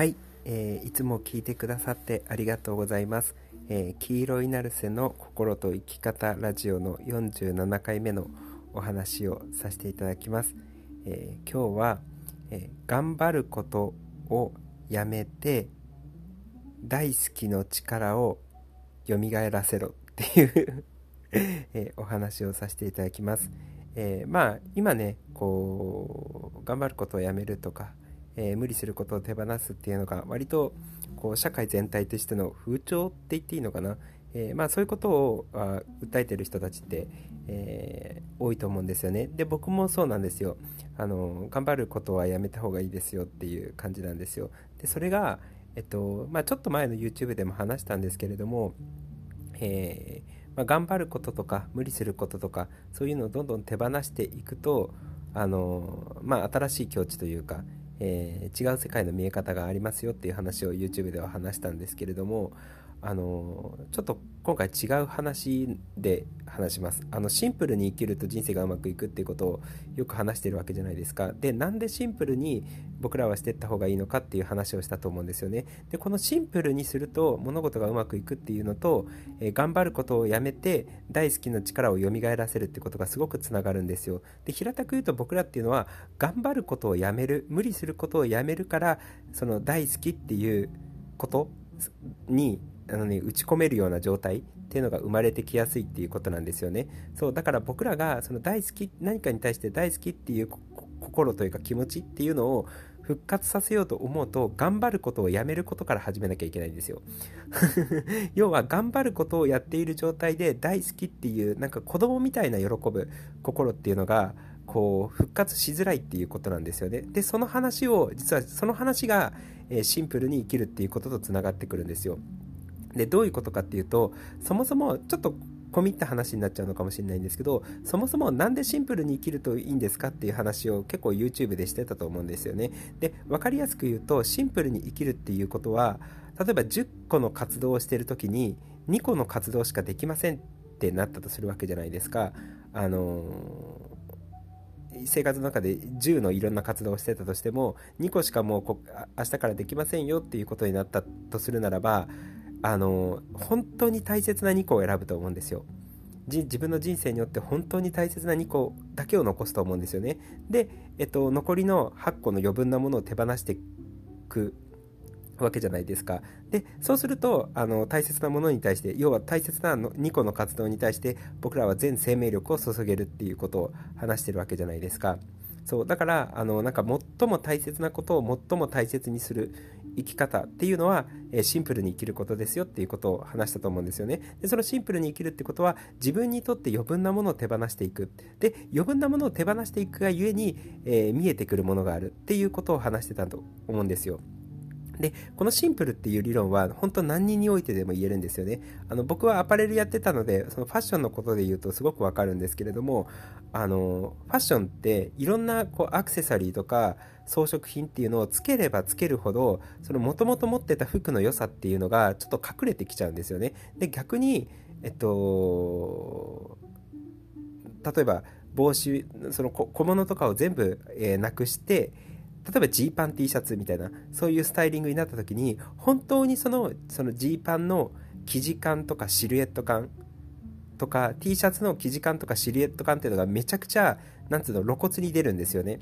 はい、えー、いつも聞いてくださってありがとうございます、えー、黄色いナルセの心と生き方ラジオの47回目のお話をさせていただきます、えー、今日は、え頑張ることをやめて大好きの力を蘇らせろっていう えお話をさせていただきます、えまあ今ねこう頑張ることをやめるとかえー、無理することを手放すっていうのが割とこう社会全体としての風潮って言っていいのかな、えー、まあ、そういうことをあ訴えてる人たちって、えー、多いと思うんですよね。で僕もそうなんですよ。あの頑張ることはやめた方がいいですよっていう感じなんですよ。でそれが、えっとまあ、ちょっと前の YouTube でも話したんですけれども、えまあ、頑張ることとか無理することとかそういうのをどんどん手放していくとあの、まあ、新しい境地というかえー、違う世界の見え方がありますよっていう話を YouTube では話したんですけれどもあのちょっと今回違う話で話します。あのシンプルに生きると人生がうまくいくっていうことをよく話してるわけじゃないですか。でなんでシンプルに僕らはしていった方がいいのかっていう話をしたと思うんですよね。でこのシンプルにすると物事がうまくいくっていうのと、えー、頑張ることをやめて大好きな力を蘇らせるってことがすごくつながるんですよ。で平たく言うと僕らっていうのは頑張ることをやめる無理することをやめるからその大好きっていうことにあの、ね、打ち込めるような状態っていうのが生まれてきやすいっていうことなんですよね。そうだから僕らがその大好き何かに対して大好きっていう心というか気持ちっていうのを復活させようと思うと頑張ることをやめることから始めなきゃいけないんですよ。要は頑張ることをやっている状態で大好きっていうなんか子供みたいな喜ぶ心っていうのがこう復活しづらいっていうことなんですよね。でその話を実はその話がシンプルに生きるっていうこととつながってくるんですよ。でどういうことかっていうとそもそもちょっと込み入った話になっちゃうのかもしれないんですけどそもそも何でシンプルに生きるといいんですかっていう話を結構 YouTube でしてたと思うんですよね。で分かりやすく言うとシンプルに生きるっていうことは例えば10個の活動をしてる時に2個の活動しかできませんってなったとするわけじゃないですか。あのー、生活の中で10のいろんな活動をしてたとしても2個しかもう明日からできませんよっていうことになったとするならばあの本当に大切な2個を選ぶと思うんですよ。自分の人生によって本当に大切な2個だけを残すと思うんですよね。で、えっと、残りの8個の余分なものを手放していくわけじゃないですか。でそうするとあの大切なものに対して要は大切な2個の活動に対して僕らは全生命力を注げるっていうことを話してるわけじゃないですか。そうだからあのなんか最も大切なことを最も大切にする生き方っていうのは、えシンプルに生きることですよっていうことを話したと思うんですよね。でそのシンプルに生きるってことは自分にとって余分なものを手放していく。で余分なものを手放していくがゆえに、えー、見えてくるものがあるっていうことを話してたと思うんですよ。で、このシンプルっていう理論は本当何人においてでも言えるんですよね。あの僕はアパレルやってたので、そのファッションのことで言うとすごくわかるんですけれども、あの、ファッションっていろんなこうアクセサリーとか装飾品っていうのをつければつけるほど、その元々持ってた服の良さっていうのがちょっと隠れてきちゃうんですよね。で、逆に、えっと、例えば帽子、その小物とかを全部、えー、なくして、例えばジーパン T シャツみたいなそういうスタイリングになった時に本当にそのそのジーパンの生地感とかシルエット感とか T シャツの生地感とかシルエット感っていうのがめちゃくちゃなんつうの露骨に出るんですよね。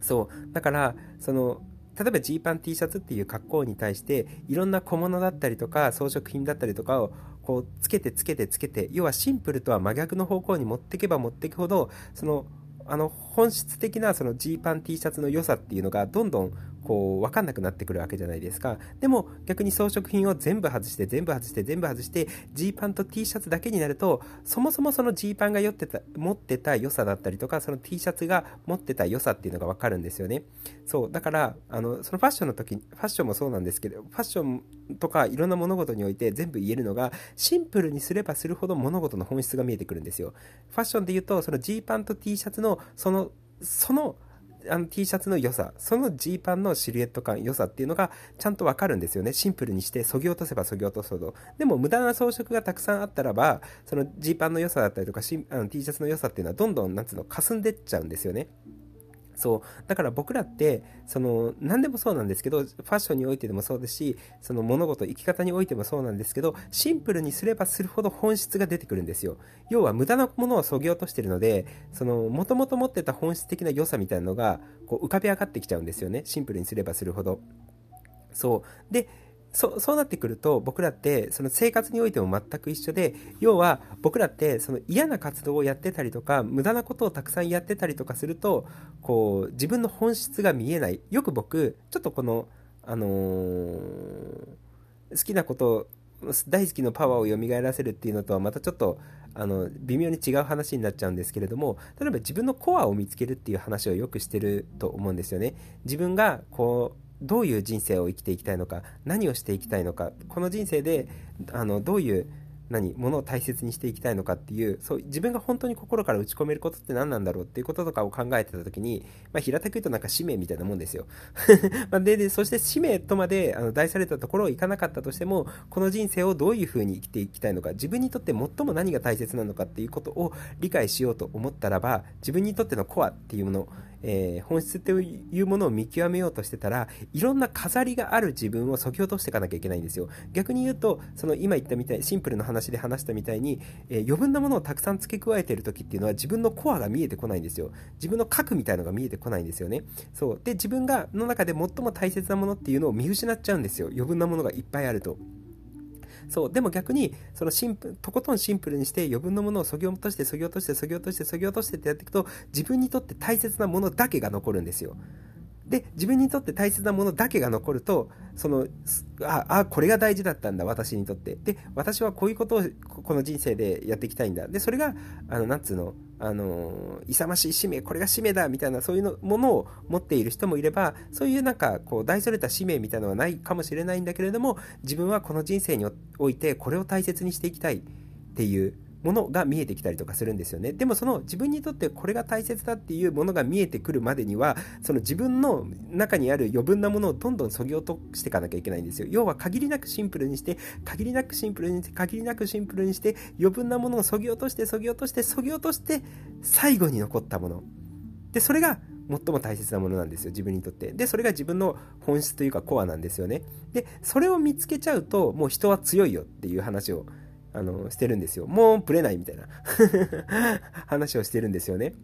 そう。だからその例えばジーパン T シャツっていう格好に対していろんな小物だったりとか装飾品だったりとかをこうつけてつけてつけて要はシンプルとは真逆の方向に持っていけば持っていくほどそのあの本質的なそのジーパン T シャツの良さっていうのがどんどんこう分かんなくなってくるわけじゃないですか。でも逆に装飾品を全部外して全部外して全部外してジーパンと T シャツだけになるとそもそもそのジーパンが寄ってた持ってた良さだったりとかその T シャツが持ってた良さっていうのが分かるんですよね。そうだからあのそのファッションの時ファッションもそうなんですけどファッションとかいろんな物事において全部言えるのがシンプルにすればするほど物事の本質が見えてくるんですよ。ファッションで言うとそのジーパンと T シャツのそのそのあの T シャツの良さ、そのジーパンのシルエット感、良さっていうのがちゃんとわかるんですよね。シンプルにして、そぎ落とせばそぎ落とすほど。でも無駄な装飾がたくさんあったらば、そのジーパンの良さだったりとか、あの T シャツの良さっていうのはどんどん、なんつうの、かすんでっちゃうんですよね。そう。だから僕らってその何でもそうなんですけどファッションにおいてでもそうですしその物事生き方においてもそうなんですけどシンプルにすればするほど本質が出てくるんですよ。要は無駄なものをそぎ落としてるのでその元々持ってた本質的な良さみたいなのがこう浮かび上がってきちゃうんですよね。シンプルにすればするほど。そう。でそそうなってくると僕らってその生活においても全く一緒で要は僕らってその嫌な活動をやってたりとか無駄なことをたくさんやってたりとかするとこう自分の本質が見えない。よく僕ちょっとこの、あのー、好きなこと大好きのパワーを蘇らせるっていうのとはまたちょっとあの微妙に違う話になっちゃうんですけれども例えば自分のコアを見つけるっていう話をよくしてると思うんですよね。自分がこうどういう人生を生きていきたいのか何をしていきたいのかこの人生であのどういう何ものを大切にしていきたいのかっていうそう自分が本当に心から打ち込めることって何なんだろうっていうこととかを考えてた時に、まあ、平たく言うとなんか使命みたいなもんですよ。まででそして使命とまであの題されたところをいかなかったとしてもこの人生をどういうふうに生きていきたいのか自分にとって最も何が大切なのかっていうことを理解しようと思ったらば自分にとってのコアっていうものえー、本質っていうものを見極めようとしてたらいろんな飾りがある自分をそぎ落としていかなきゃいけないんですよ。逆に言うとその今言ったみたいシンプルな話で話したみたいに、えー、余分なものをたくさん付け加えてる時っていうのは自分のコアが見えてこないんですよ。自分の核みたいのが見えてこないんですよね。そう。で自分がの中で最も大切なものっていうのを見失っちゃうんですよ。余分なものがいっぱいあると。そう、でも逆に、そのシンプ、とことんシンプルにして余分なものをそぎ落として、そぎ落として、そぎ落として、そぎ落としてってやっていくと、自分にとって大切なものだけが残るんですよ。で、自分にとって大切なものだけが残ると、その、あ、あ、これが大事だったんだ、私にとって。で、私はこういうことをこの人生でやっていきたいんだ。で、それが、あの、なんつうの、あの、勇ましい使命、これが使命だ、みたいな、そういうのものを持っている人もいれば、そういうなんか、こう、大それた使命みたいなのはないかもしれないんだけれども、自分はこの人生において、これを大切にしていきたいっていう、ものが見えてきたりとかするんですよね。でもその自分にとってこれが大切だっていうものが見えてくるまでには、その自分の中にある余分なものをどんどん削ぎ落としていかなきゃいけないんですよ。要は限りなくシンプルにして、限りなくシンプルにして、限りなくシンプルにして、余分なものを削ぎ落として、削ぎ落として、削ぎ落として、最後に残ったもの。で、それが最も大切なものなんですよ、自分にとって。で、それが自分の本質というかコアなんですよね。で、それを見つけちゃうと、もう人は強いよっていう話をあの、してるんですよ。もうブレないみたいな 話をしてるんですよね。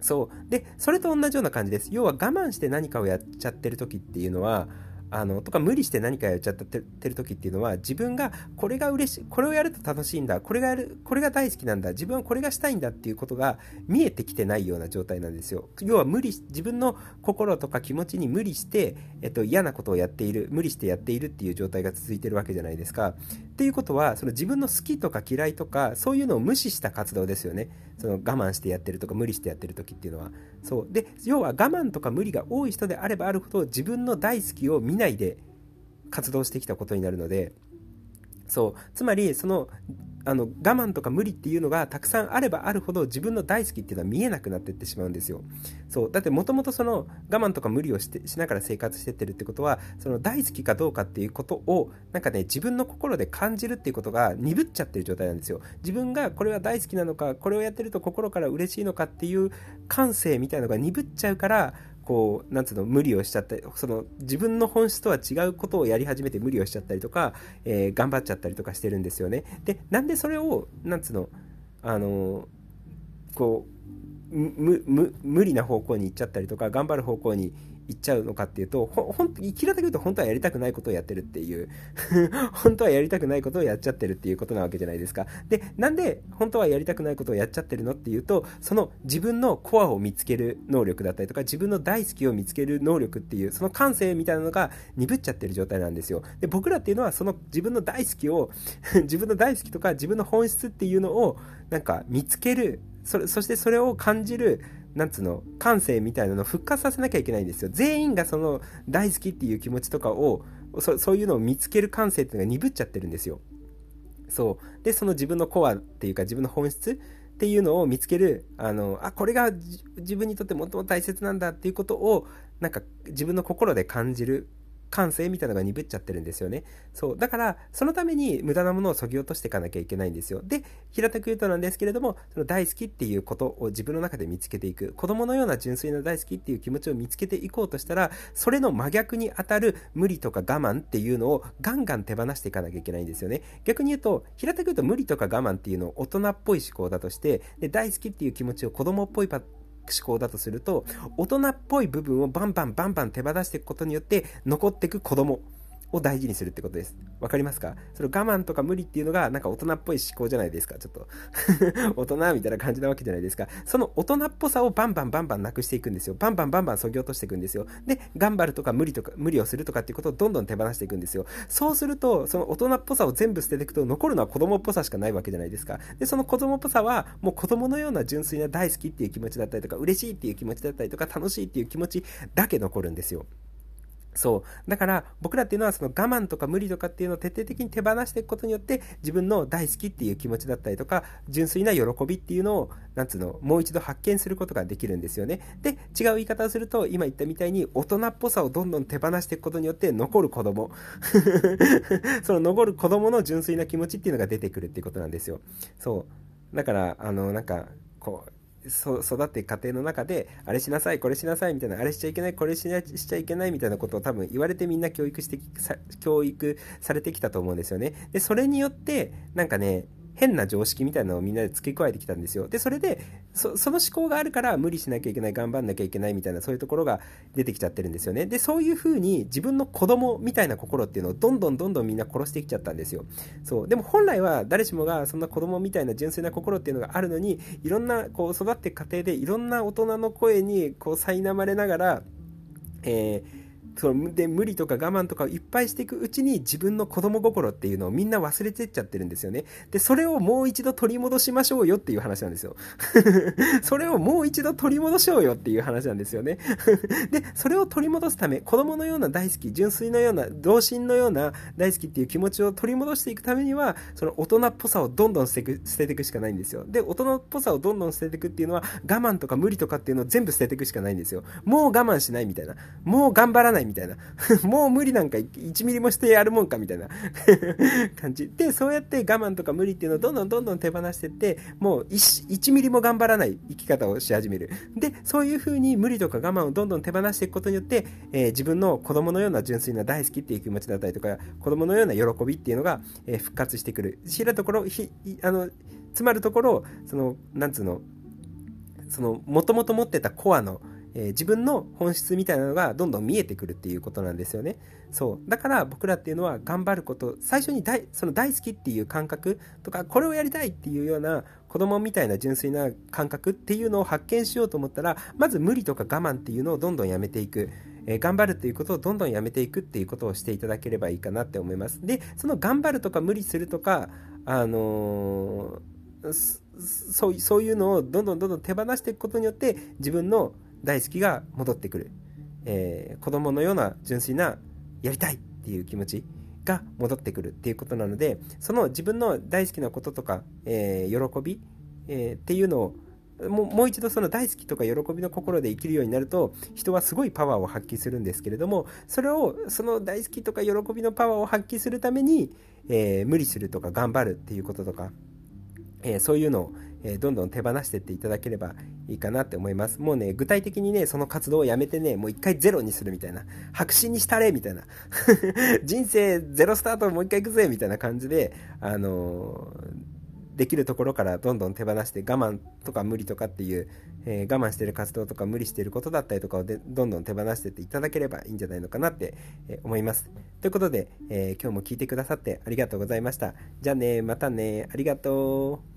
そう。で、それと同じような感じです。要は我慢して何かをやっちゃってる時っていうのは、あのとか無理して何かやっちゃってる時っていうのは自分がこれが嬉しいこれをやると楽しいんだこれがやるこれが大好きなんだ自分はこれがしたいんだっていうことが見えてきてないような状態なんですよ。要は無理自分の心とか気持ちに無理して、えっと、嫌なことをやっている無理してやっているっていう状態が続いてるわけじゃないですか。っていうことはその自分の好きとか嫌いとかそういうのを無視した活動ですよね。その我慢してやってるとか無理してやってる時っていうのはそう。で要は我慢とか無理が多い人であればあるほど自分の大好きを見ないで活動してきたことになるのでそう。つまりそのあの我慢とか無理っていうのがたくさんあればあるほど自分の大好きっていうのは見えなくなっていってしまうんですよ。そう。だってもともとその我慢とか無理をしてしながら生活してってるってことはその大好きかどうかっていうことをなんかね自分の心で感じるっていうことが鈍っちゃってる状態なんですよ。自分がこれは大好きなのかこれをやってると心から嬉しいのかっていう感性みたいなのが鈍っちゃうからこう、なんつうの、無理をしちゃったり、その、自分の本質とは違うことをやり始めて無理をしちゃったりとか、えー、頑張っちゃったりとかしてるんですよね。で、なんでそれを、なんつうの、あの、こう、無理な方向に行っちゃったりとか、頑張る方向に行っちゃうのかっていうと、ほ、ほん、平たく言うと本当はやりたくないことをやってるっていう 本当はやりたくないことをやっちゃってるっていうことなわけじゃないですか。で、なんで本当はやりたくないことをやっちゃってるのっていうと、その自分のコアを見つける能力だったりとか、自分の大好きを見つける能力っていう、その感性みたいなのが鈍っちゃってる状態なんですよ。で、僕らっていうのはその自分の大好きを 自分の大好きとか自分の本質っていうのをなんか見つける、それ、そしてそれを感じる、なんつうの、感性みたいなのを復活させなきゃいけないんですよ。全員がその大好きっていう気持ちとかを、そそういうのを見つける感性っていうのが鈍っちゃってるんですよ。そう。で、その自分のコアっていうか自分の本質っていうのを見つける、あの、あ、これが自分にとって最も大切なんだっていうことを、なんか自分の心で感じる感性みたいなのが鈍っちゃってるんですよね。そう。だから、そのために無駄なものを削ぎ落としていかなきゃいけないんですよ。で、平たく言うとなんですけれども、その大好きっていうことを自分の中で見つけていく。子供のような純粋な大好きっていう気持ちを見つけていこうとしたら、それの真逆に当たる無理とか我慢っていうのをガンガン手放していかなきゃいけないんですよね。逆に言うと、平たく言うと無理とか我慢っていうのを大人っぽい思考だとして、で大好きっていう気持ちを子供っぽいパ思考だとすると、大人っぽい部分をバンバンバンバン手放していくことによって、残っていく子供。を大事にするってことです。わかりますか？その我慢とか無理っていうのがなんか大人っぽい思考じゃないですか？ちょっと 大人みたいな感じなわけじゃないですか？その大人っぽさをバンバンバンバンなくしていくんですよ。バンバンバンバン削ぎ落としていくんですよ。で、頑張るとか無理とか、無理をするとかっていうことをどんどん手放していくんですよ。そうすると、その大人っぽさを全部捨てていくと残るのは子供っぽさしかないわけじゃないですか？で、その子供っぽさはもう子供のような純粋な大好きっていう気持ちだったりとか、嬉しいっていう気持ちだったりとか、楽しいっていう気持ちだけ残るんですよ。そう。だから、僕らっていうのは、その我慢とか無理とかっていうのを徹底的に手放していくことによって、自分の大好きっていう気持ちだったりとか、純粋な喜びっていうのを、なんつうの、もう一度発見することができるんですよね。で、違う言い方をすると、今言ったみたいに、大人っぽさをどんどん手放していくことによって、残る子供。その残る子供の純粋な気持ちっていうのが出てくるっていうことなんですよ。そう。だから、あの、なんか、こう、育って家庭の中で、あれしなさい、これしなさい、みたいな、あれしちゃいけない、これししちゃいけない、みたいなことを多分言われてみんな教育して、教育されてきたと思うんですよね。で、それによって、なんかね、変な常識みたいなのをみんなで付け加えてきたんですよ。で、それで、そその思考があるから無理しなきゃいけない、頑張んなきゃいけないみたいな、そういうところが出てきちゃってるんですよね。で、そういう風に自分の子供みたいな心っていうのをどんどんどんどんみんな殺してきちゃったんですよ。そう。でも本来は誰しもがそんな子供みたいな純粋な心っていうのがあるのに、いろんなこう育っていく過程でいろんな大人の声にこう苛まれながら、えーそので無理とか我慢とかをいっぱいしていくうちに自分の子供心っていうのをみんな忘れてっちゃってるんですよね。で、それをもう一度取り戻しましょうよっていう話なんですよ。それをもう一度取り戻しようよっていう話なんですよね。で、それを取り戻すため、子供のような大好き、純粋のような、童心のような大好きっていう気持ちを取り戻していくためには、その大人っぽさをどんどん捨てく捨てていくしかないんですよ。で、大人っぽさをどんどん捨てていくっていうのは、我慢とか無理とかっていうのを全部捨てていくしかないんですよ。もう我慢しないみたいな。もう頑張らないみたいな。もう無理なんか1ミリもしてやるもんかみたいな 感じ。で、そうやって我慢とか無理っていうのをどんどんどんどん手放してって、もう 1, 1ミリも頑張らない生き方をし始める。で、そういう風に無理とか我慢をどんどん手放していくことによって、えー、自分の子供のような純粋な大好きっていう気持ちだったりとか、子供のような喜びっていうのが、えー、復活してくる。知らところ、ひ、あの、つまるところ、その、なんつうの、その、もともと持ってたコアの、えー、自分の本質みたいなのがどんどん見えてくるっていうことなんですよね。そう。だから僕らっていうのは頑張ること、最初に大、その大好きっていう感覚とか、これをやりたいっていうような子供みたいな純粋な感覚っていうのを発見しようと思ったら、まず無理とか我慢っていうのをどんどんやめていく。え、頑張るっていうことをどんどんやめていくっていうことをしていただければいいかなって思います。で、その頑張るとか無理するとか、あのー、そうそういうのをどんどんどんどん手放していくことによって自分の大好きが戻ってくる、えー、子供のような純粋なやりたいっていう気持ちが戻ってくるっていうことなのでその自分の大好きなこととか、えー、喜び、えー、っていうのをももう一度その大好きとか喜びの心で生きるようになると人はすごいパワーを発揮するんですけれどもそれをその大好きとか喜びのパワーを発揮するために、えー、無理するとか頑張るっていうこととか、えー、そういうのをえどんどん手放してっていただければいいかなって思います。もうね、具体的にね、その活動をやめてね、もう一回ゼロにするみたいな。白紙にしたれみたいな。人生ゼロスタートもう一回行くぜみたいな感じで、あのーできるところからどんどん手放して我慢とか無理とかっていう、えー、我慢してる活動とか無理してることだったりとかをでどんどん手放してっていただければいいんじゃないのかなって、え思います。ということで、えー、今日も聞いてくださってありがとうございました。じゃあね、またね、ありがとう。